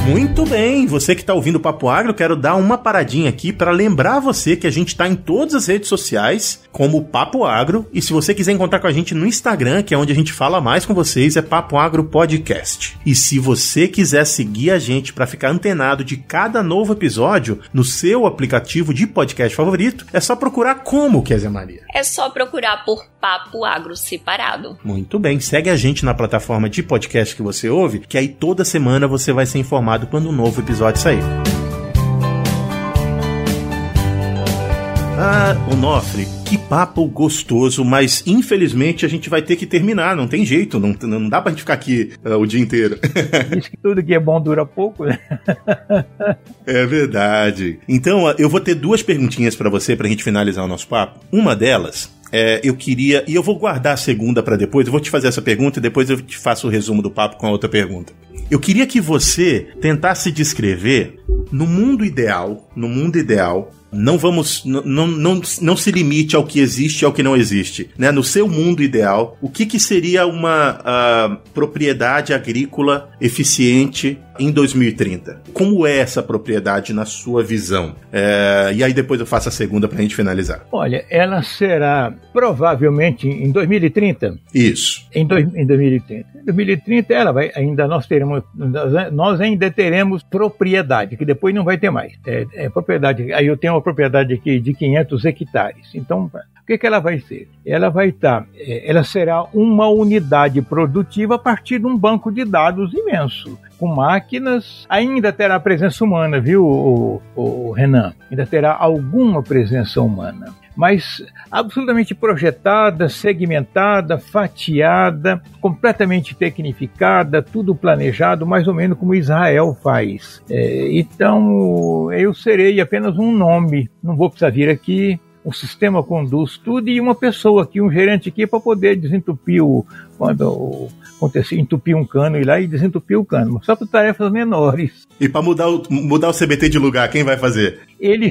Muito bem, você que está ouvindo o Papo Agro, quero dar uma paradinha aqui para lembrar você que a gente está em todas as redes sociais como Papo Agro e se você quiser encontrar com a gente no Instagram, que é onde a gente fala mais com vocês, é Papo Agro Podcast. E se você quiser seguir a gente para ficar antenado de cada novo episódio no seu aplicativo de podcast favorito, é só procurar como, Kézia Maria?
É só procurar por Papo Agro separado.
Muito bem, segue a gente na plataforma de podcast que você ouve, que aí toda semana você vai ser informado quando um novo episódio sair. Ah, Onofre, que papo gostoso, mas infelizmente a gente vai ter que terminar, não tem jeito, não, não dá pra gente ficar aqui uh, o dia inteiro.
Diz que tudo que é bom dura pouco, né?
é verdade. Então, eu vou ter duas perguntinhas para você pra gente finalizar o nosso papo. Uma delas é, eu queria. E eu vou guardar a segunda para depois. Eu vou te fazer essa pergunta e depois eu te faço o resumo do papo com a outra pergunta. Eu queria que você tentasse descrever no mundo ideal, no mundo ideal, não vamos não, não, não se limite ao que existe e ao que não existe né? No seu mundo ideal o que, que seria uma uh, propriedade agrícola eficiente em 2030 como é essa propriedade na sua visão? É, e aí depois eu faço a segunda para a gente finalizar.
Olha ela será provavelmente em 2030
isso.
Em, do, em 2030 em 2030 ela vai ainda nós teremos nós ainda teremos propriedade que depois não vai ter mais. É, é propriedade aí eu tenho propriedade aqui de 500 hectares. Então, o que, que ela vai ser? Ela vai estar, tá, é, ela será uma unidade produtiva a partir de um banco de dados imenso com máquinas, ainda terá presença humana, viu, o, o, Renan? Ainda terá alguma presença humana mas absolutamente projetada, segmentada, fatiada, completamente tecnificada, tudo planejado, mais ou menos como Israel faz. É, então eu serei apenas um nome, não vou precisar vir aqui. O sistema conduz tudo e uma pessoa aqui, um gerente aqui, para poder desentupir o, quando acontecia entupir um cano, ir lá e desentupir o cano, só para tarefas menores.
E para mudar o, mudar o CBT de lugar, quem vai fazer?
Ele,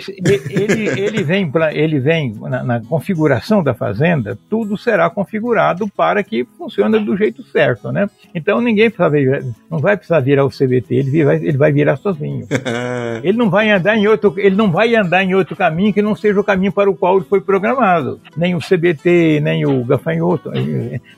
ele, ele vem, ele vem na, na, configuração da fazenda, tudo será configurado para que funcione do jeito certo, né? Então ninguém precisa vir, não vai precisar virar o CBT, ele vai, ele vai virar sozinho. ele não vai andar em outro, ele não vai andar em outro caminho que não seja o caminho para o qual ele foi programado. Nem o CBT, nem o gafanhoto,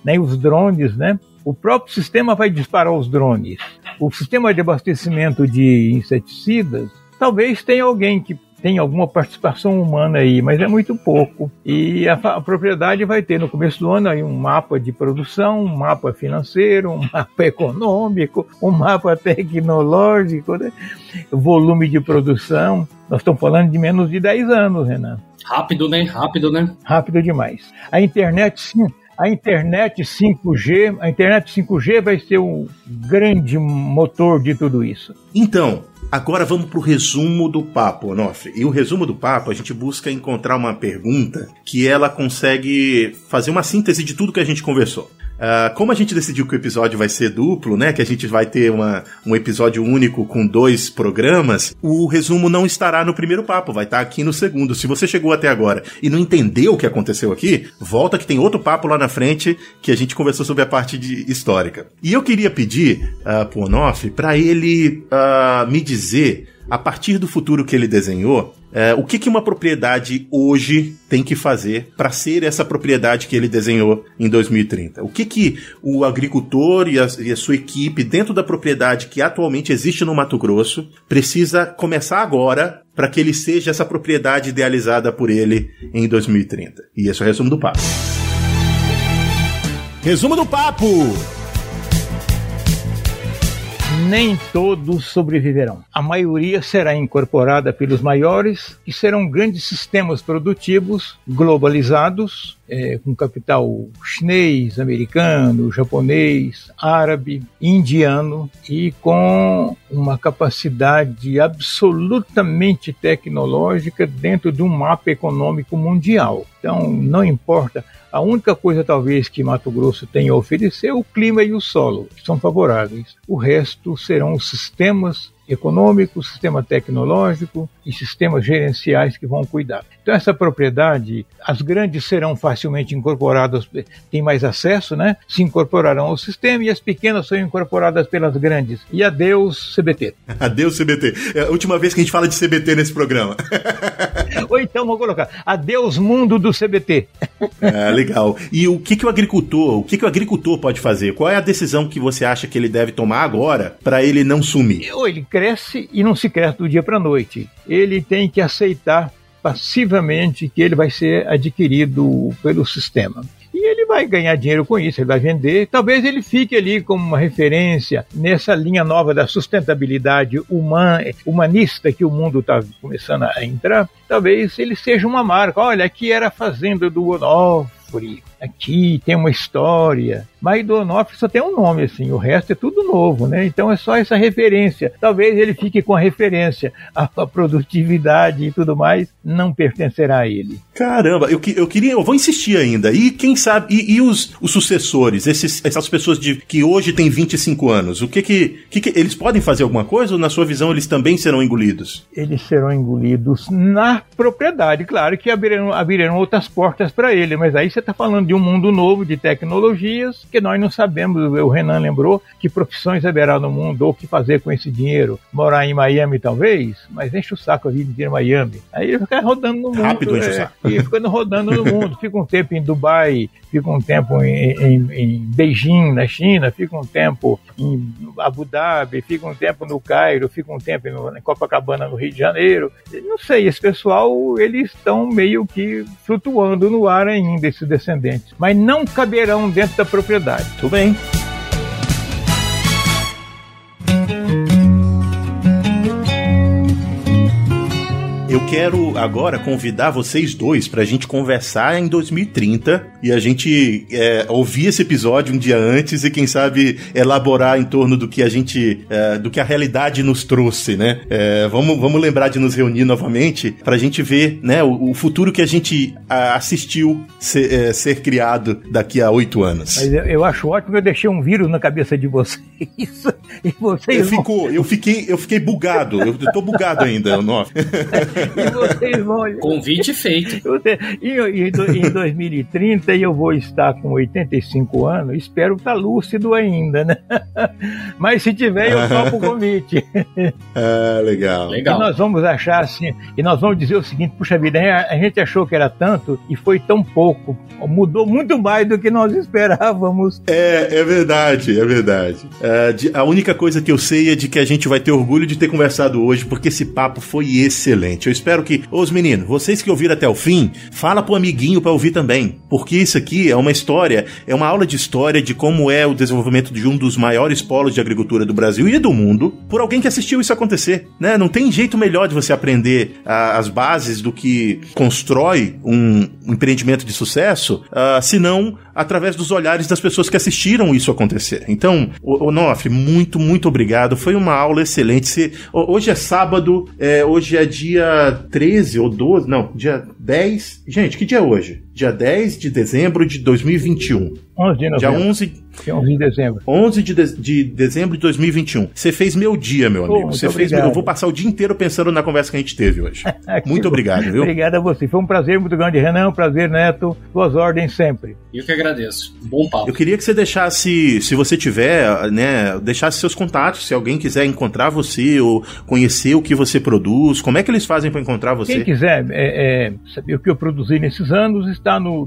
nem os drones, né? O próprio sistema vai disparar os drones. O sistema de abastecimento de inseticidas, talvez tenha alguém que tem alguma participação humana aí, mas é muito pouco. E a, a, propriedade vai ter no começo do ano aí um mapa de produção, um mapa financeiro, um mapa econômico, um mapa tecnológico, né? volume de produção. Nós estamos falando de menos de 10 anos, Renan.
Rápido, né? Rápido, né?
Rápido demais. A internet, sim, a internet 5G, a internet 5G vai ser o grande motor de tudo isso.
Então, Agora vamos para o resumo do papo, Onofre. E o resumo do papo, a gente busca encontrar uma pergunta que ela consegue fazer uma síntese de tudo que a gente conversou. Uh, como a gente decidiu que o episódio vai ser duplo, né? Que a gente vai ter uma, um episódio único com dois programas, o resumo não estará no primeiro papo, vai estar aqui no segundo. Se você chegou até agora e não entendeu o que aconteceu aqui, volta que tem outro papo lá na frente que a gente conversou sobre a parte de histórica. E eu queria pedir uh, pro Onoff para ele uh, me dizer a partir do futuro que ele desenhou, é, o que, que uma propriedade hoje tem que fazer para ser essa propriedade que ele desenhou em 2030? O que, que o agricultor e a, e a sua equipe, dentro da propriedade que atualmente existe no Mato Grosso, precisa começar agora para que ele seja essa propriedade idealizada por ele em 2030? E esse é o resumo do papo. Resumo do papo!
Nem todos sobreviverão. A maioria será incorporada pelos maiores, que serão grandes sistemas produtivos globalizados, é, com capital chinês, americano, japonês, árabe, indiano e com uma capacidade absolutamente tecnológica dentro de um mapa econômico mundial. Então, não importa a única coisa, talvez, que Mato Grosso tem a oferecer é o clima e o solo, que são favoráveis. O resto serão os sistemas econômico, sistema tecnológico e sistemas gerenciais que vão cuidar. Então essa propriedade, as grandes serão facilmente incorporadas, têm mais acesso, né? Se incorporarão ao sistema e as pequenas são incorporadas pelas grandes. E adeus CBT.
Adeus CBT. É a última vez que a gente fala de CBT nesse programa.
Ou então vou colocar adeus mundo do CBT.
É, legal. E o que, que o agricultor, o que, que o agricultor pode fazer? Qual é a decisão que você acha que ele deve tomar agora para ele não sumir?
Ou ele cresce e não se cresce do dia para a noite. Ele tem que aceitar passivamente que ele vai ser adquirido pelo sistema. Vai ganhar dinheiro com isso, ele vai vender. Talvez ele fique ali como uma referência nessa linha nova da sustentabilidade human, humanista que o mundo está começando a entrar. Talvez ele seja uma marca. Olha, aqui era a fazenda do Onofre, aqui tem uma história. Mas do Onofre só tem um nome, assim, o resto é tudo novo, né? Então é só essa referência. Talvez ele fique com a referência, a, a produtividade e tudo mais não pertencerá a ele.
Caramba, eu, eu queria, eu vou insistir ainda. E quem sabe, e, e os, os sucessores, esses, essas pessoas de, que hoje têm 25 anos, o que que, que que, eles podem fazer alguma coisa ou na sua visão eles também serão engolidos?
Eles serão engolidos na propriedade, claro que abrirão, abrirão outras portas para ele, mas aí você está falando de um mundo novo de tecnologias que nós não sabemos. O Renan lembrou que profissões haverá no mundo ou o que fazer com esse dinheiro. Morar em Miami, talvez, mas enche o saco a vida inteira em Miami. Aí ele fica rodando no mundo.
Rápido enche o é, saco.
E ficando rodando no mundo. Fica um tempo em Dubai, fica um tempo em, em, em, Beijing, na China, fica um tempo em Abu Dhabi, fica um tempo no Cairo, fica um tempo em Copacabana, no Rio de Janeiro. Não sei, esse pessoal, eles estão meio que flutuando no ar ainda, esses descendentes. Mas não caberão dentro da propriedade.
Tudo bem. Eu quero agora convidar vocês dois para a gente conversar em 2030 e a gente é, ouvir esse episódio um dia antes e quem sabe elaborar em torno do que a gente, é, do que a realidade nos trouxe, né? É, vamos, vamos lembrar de nos reunir novamente para a gente ver, né, o, o, futuro que a gente assistiu ser, é, ser criado daqui a oito anos.
Mas eu, eu, acho ótimo que eu deixei um vírus na cabeça de vocês e vocês.
Eu, ficou, eu fiquei, eu fiquei bugado. Eu tô bugado ainda, não.
e vocês vão. Convite feito.
Em, em, em 2030 eu vou estar com 85 anos, espero estar lúcido ainda, né? Mas se tiver, eu topo o convite.
ah, legal.
legal. E nós vamos achar assim, e nós vamos dizer o seguinte: puxa vida, a gente achou que era tanto e foi tão pouco. Mudou muito mais do que nós esperávamos.
É, é verdade, é verdade. É, de, a única coisa que eu sei é de que a gente vai ter orgulho de ter conversado hoje, porque esse papo foi excelente. Eu espero que, os meninos, vocês que ouviram até o fim, fala pro amiguinho para ouvir também, porque isso aqui é uma história, é uma aula de história de como é o desenvolvimento de um dos maiores polos de agricultura do Brasil e do mundo, por alguém que assistiu isso acontecer, né? Não tem jeito melhor de você aprender uh, as bases do que constrói um empreendimento de sucesso, uh, senão através dos olhares das pessoas que assistiram isso acontecer. Então, Onofre, muito, muito obrigado. Foi uma aula excelente. Você, hoje é sábado, é, hoje é dia 13 ou 12, não, dia 10. Gente, que dia é hoje? Dia 10 de dezembro de 2021.
11 de novembro.
Dia 11
11 de dezembro.
11 de, de, de dezembro de 2021. Você fez meu dia, meu amigo. você fez meu, Eu vou passar o dia inteiro pensando na conversa que a gente teve hoje. muito obrigado, viu?
Obrigado a você. Foi um prazer muito grande, Renan. Um prazer, Neto. Suas ordens sempre.
Eu que agradeço. Bom papo.
Eu queria que você deixasse, se você tiver, né, deixasse seus contatos, se alguém quiser encontrar você ou conhecer o que você produz, como é que eles fazem para encontrar você?
Quem quiser é, é, saber o que eu produzi nesses anos, está no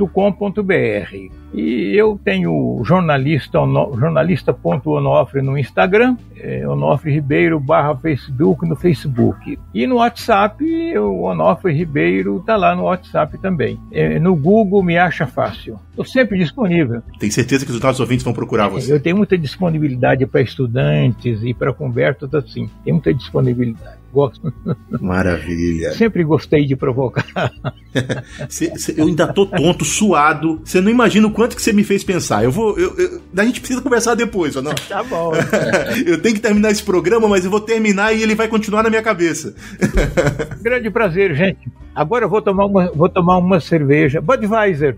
www.onofreribeiro.com.br. E eu tenho jornalista, jornalista.onofre no Instagram, é, Onofre Ribeiro barra Facebook no Facebook. E no WhatsApp, o Onofre Ribeiro tá lá no WhatsApp também. É, no Google me acha fácil. Estou sempre disponível.
Tem certeza que os nossos ouvintes vão procurar você?
Eu tenho muita disponibilidade para estudantes e para conversas assim. Tem muita disponibilidade. Gosto.
Maravilha.
Sempre gostei de provocar.
eu ainda tô tonto, suado. Você não imagina o quanto que você me fez pensar. Eu vou. Eu, eu, a gente precisa conversar depois, ou não?
Tá bom.
eu tenho que terminar esse programa, mas eu vou terminar e ele vai continuar na minha cabeça.
Grande prazer, gente. Agora eu vou tomar uma, vou tomar uma cerveja. Budweiser.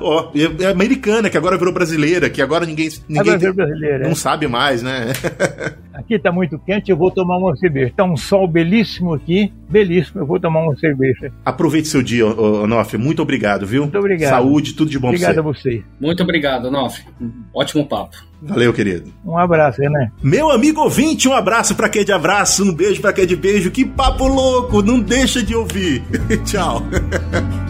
Ó, é, é americana, que agora virou brasileira, que agora ninguém, ninguém tem, não é. sabe mais, né?
Aqui tá muito quente, eu vou tomar uma cerveja. Tá um sol belíssimo aqui, belíssimo, eu vou tomar uma cerveja.
Aproveite seu dia, Onofre. Muito obrigado, viu?
Muito obrigado.
Saúde, tudo de bom
obrigado
pra
você. Obrigado
a você. Muito obrigado, Onofre. Ótimo papo.
Valeu, querido.
Um abraço, né?
Meu amigo ouvinte, um abraço para quem é de abraço, um beijo para quem é de beijo. Que papo louco, não deixa de ouvir. Tchau.